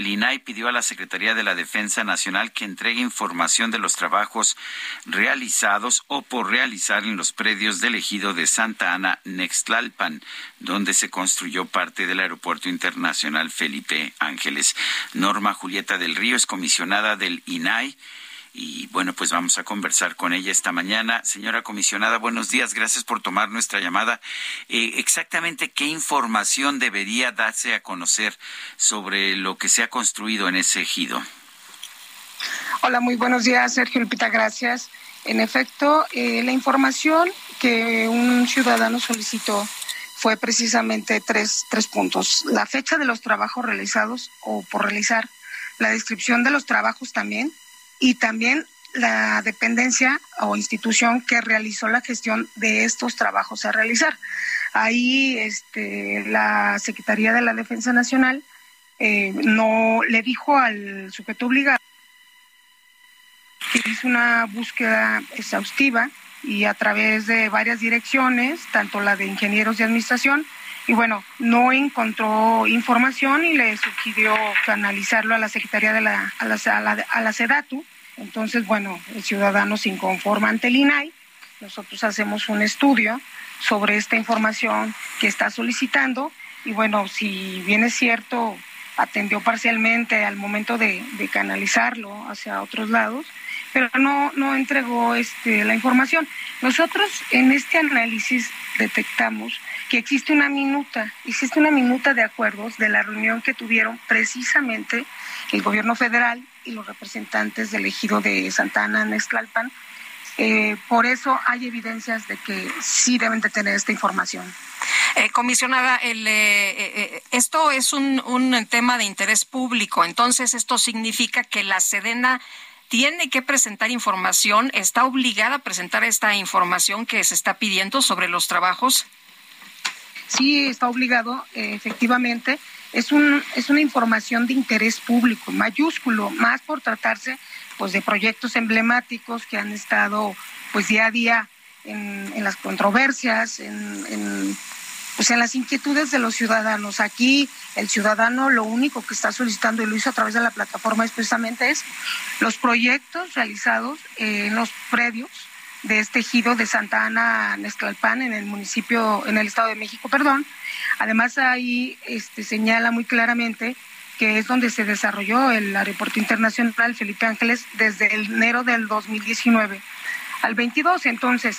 El INAI pidió a la Secretaría de la Defensa Nacional que entregue información de los trabajos realizados o por realizar en los predios del ejido de Santa Ana, Nextlalpan, donde se construyó parte del Aeropuerto Internacional Felipe Ángeles. Norma Julieta del Río es comisionada del INAI y bueno, pues vamos a conversar con ella esta mañana. Señora comisionada, buenos días, gracias por tomar nuestra llamada. Eh, exactamente qué información debería darse a conocer sobre lo que se ha construido en ese ejido. Hola, muy buenos días, Sergio Lupita, gracias. En efecto, eh, la información que un ciudadano solicitó fue precisamente tres, tres puntos. La fecha de los trabajos realizados o por realizar, la descripción de los trabajos también, y también la dependencia o institución que realizó la gestión de estos trabajos a realizar. Ahí este, la Secretaría de la Defensa Nacional eh, no le dijo al sujeto obligado que hizo una búsqueda exhaustiva y a través de varias direcciones, tanto la de ingenieros de administración, y bueno, no encontró información y le sugirió canalizarlo a la Secretaría de la, a la, a la, SEDATU. Entonces, bueno, el ciudadano se inconforma ante el INAI. Nosotros hacemos un estudio sobre esta información que está solicitando y bueno, si bien es cierto, atendió parcialmente al momento de, de canalizarlo hacia otros lados, pero no, no entregó este, la información. Nosotros en este análisis detectamos que existe una minuta, existe una minuta de acuerdos de la reunión que tuvieron precisamente el gobierno federal y los representantes del ejido de Santana, Nextlalpan. Eh, por eso hay evidencias de que sí deben de tener esta información. Eh, comisionada, el, eh, esto es un, un tema de interés público, entonces esto significa que la Sedena tiene que presentar información, está obligada a presentar esta información que se está pidiendo sobre los trabajos sí está obligado, eh, efectivamente. Es, un, es una información de interés público, mayúsculo, más por tratarse pues, de proyectos emblemáticos que han estado pues, día a día en, las controversias, en, en, pues, en las inquietudes de los ciudadanos. Aquí el ciudadano lo único que está solicitando, y lo hizo a través de la plataforma, es precisamente es los proyectos realizados en los predios de este ejido de Santa Ana Nesclalpan en el municipio, en el Estado de México, perdón. Además ahí este, señala muy claramente que es donde se desarrolló el Aeropuerto Internacional Felipe Ángeles desde el enero del 2019 al 22. Entonces,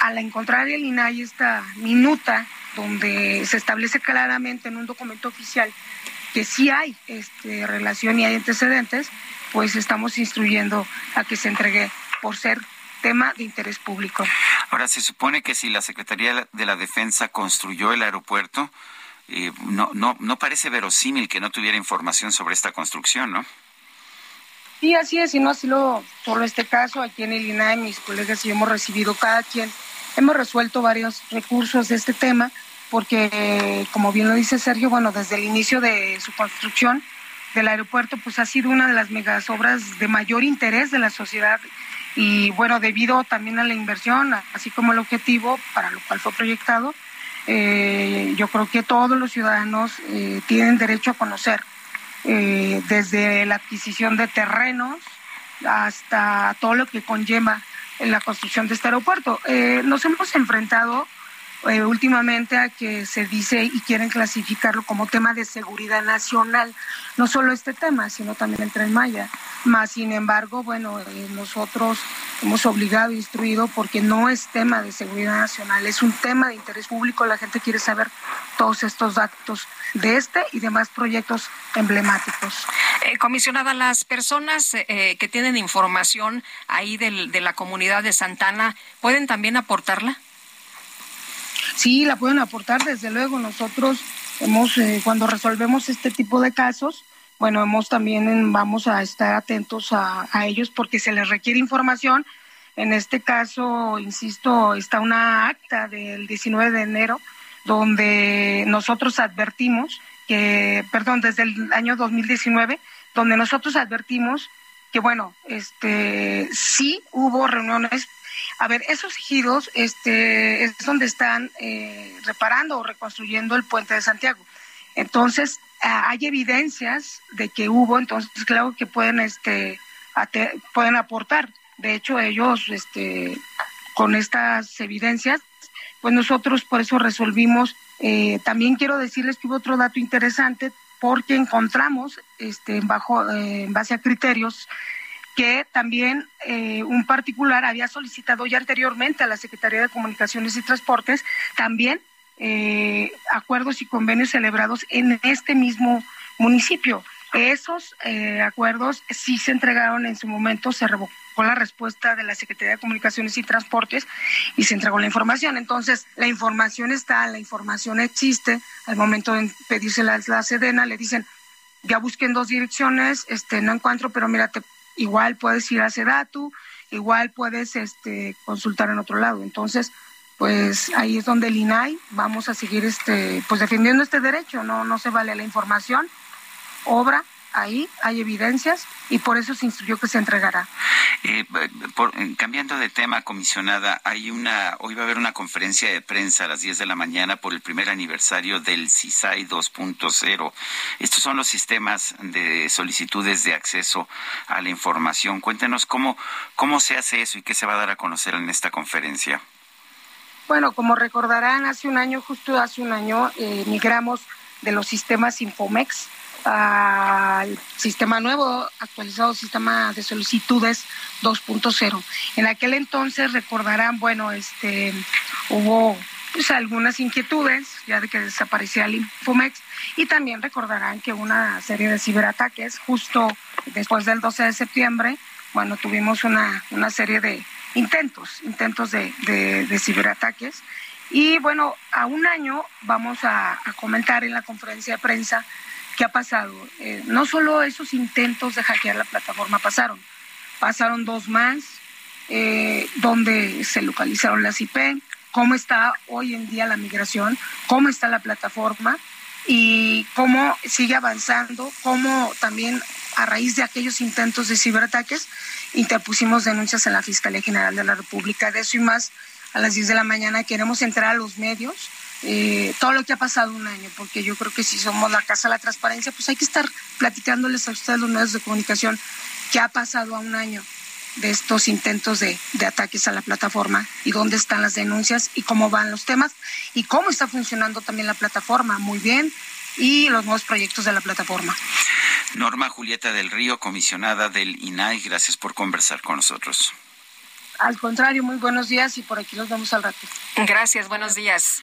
al encontrar el INAI esta minuta donde se establece claramente en un documento oficial que sí hay este, relación y hay antecedentes, pues estamos instruyendo a que se entregue por ser tema de interés público. Ahora, se supone que si la Secretaría de la Defensa construyó el aeropuerto, eh, no, no, no parece verosímil que no tuviera información sobre esta construcción, ¿no? Sí, así es, y no así lo, solo este caso, aquí en el INAE, mis colegas y hemos recibido cada quien, hemos resuelto varios recursos de este tema, porque como bien lo dice Sergio, bueno, desde el inicio de su construcción del aeropuerto, pues ha sido una de las megas obras de mayor interés de la sociedad y bueno, debido también a la inversión, así como el objetivo para lo cual fue proyectado, eh, yo creo que todos los ciudadanos eh, tienen derecho a conocer, eh, desde la adquisición de terrenos hasta todo lo que conlleva en la construcción de este aeropuerto. nos hemos enfrentado eh, últimamente a que se dice y quieren clasificarlo como tema de seguridad nacional. No solo este tema, sino también el tren Maya. Más sin embargo, bueno, eh, nosotros hemos obligado e instruido porque no es tema de seguridad nacional, es un tema de interés público. La gente quiere saber todos estos datos de este y demás proyectos emblemáticos. Eh, comisionada, las personas que tienen información ahí de la comunidad de Santana, ¿pueden también aportarla? Sí, la pueden aportar, desde luego. Nosotros hemos, eh, cuando resolvemos este tipo de casos, bueno, hemos también vamos a estar atentos a, a ellos porque se les requiere información. En este caso, insisto, está una acta del 19 de enero donde nosotros advertimos que, perdón, desde el año 2019, donde nosotros advertimos que, bueno, este, sí hubo reuniones. A ver, esos ejidos este, es donde están eh, reparando o reconstruyendo el puente de Santiago. Entonces, hay evidencias de que hubo, entonces, claro que pueden, este, pueden aportar. De hecho, ellos, este, con estas evidencias, pues nosotros por eso resolvimos. Eh, también quiero decirles que hubo otro dato interesante porque encontramos, este, bajo, eh, en base a criterios, que también eh, un particular había solicitado ya anteriormente a la Secretaría de Comunicaciones y Transportes también acuerdos y convenios celebrados en este mismo municipio. Esos acuerdos sí se entregaron en su momento, se revocó la respuesta de la Secretaría de Comunicaciones y Transportes y se entregó la información. Entonces, la información está, la información existe. Al momento de pedirse la, la Sedena, le dicen, ya busqué en dos direcciones, este, no encuentro, pero mira, igual puedes ir a Sedatu, igual puedes este, consultar en otro lado. Entonces, pues ahí es donde el INAI vamos a seguir este, pues defendiendo este derecho, no, no se vale la información, obra ahí hay evidencias y por eso se instruyó que se entregará. Eh, eh, cambiando de tema, comisionada, hay una, hoy va a haber una conferencia de prensa a las 10 de la mañana por el primer aniversario del CISAI 2.0. Estos son los sistemas de solicitudes de acceso a la información. Cuéntenos cómo, cómo se hace eso y qué se va a dar a conocer en esta conferencia. Bueno, como recordarán, hace un año, justo hace un año, eh, migramos de los sistemas Infomex al sistema nuevo, actualizado sistema de solicitudes 2.0. En aquel entonces recordarán, bueno, este hubo pues algunas inquietudes ya de que desaparecía el Infomex y también recordarán que una serie de ciberataques justo después del 12 de septiembre, bueno, tuvimos una, una serie de intentos, intentos de, de, ciberataques y bueno, a un año vamos a, a comentar en la conferencia de prensa ¿Qué ha pasado? Eh, no solo esos intentos de hackear la plataforma pasaron, pasaron dos más, eh, donde se localizaron las IP, cómo está hoy en día la migración, cómo está la plataforma y cómo sigue avanzando, cómo también a raíz de aquellos intentos de ciberataques interpusimos denuncias en la Fiscalía General de la República. De eso y más, a las 10 de la mañana queremos entrar a los medios eh, todo lo que ha pasado un año, porque yo creo que si somos la Casa de la Transparencia, pues hay que estar platicándoles a ustedes los medios de comunicación qué ha pasado a un año de estos intentos de, de, ataques a la plataforma y dónde están las denuncias y cómo van los temas y cómo está funcionando también la plataforma. Muy bien. Y los nuevos proyectos de la plataforma. Norma Julieta del Río, comisionada del INAI, gracias por conversar con nosotros. Al contrario, muy buenos días y por aquí los vemos al rato. Gracias, buenos días.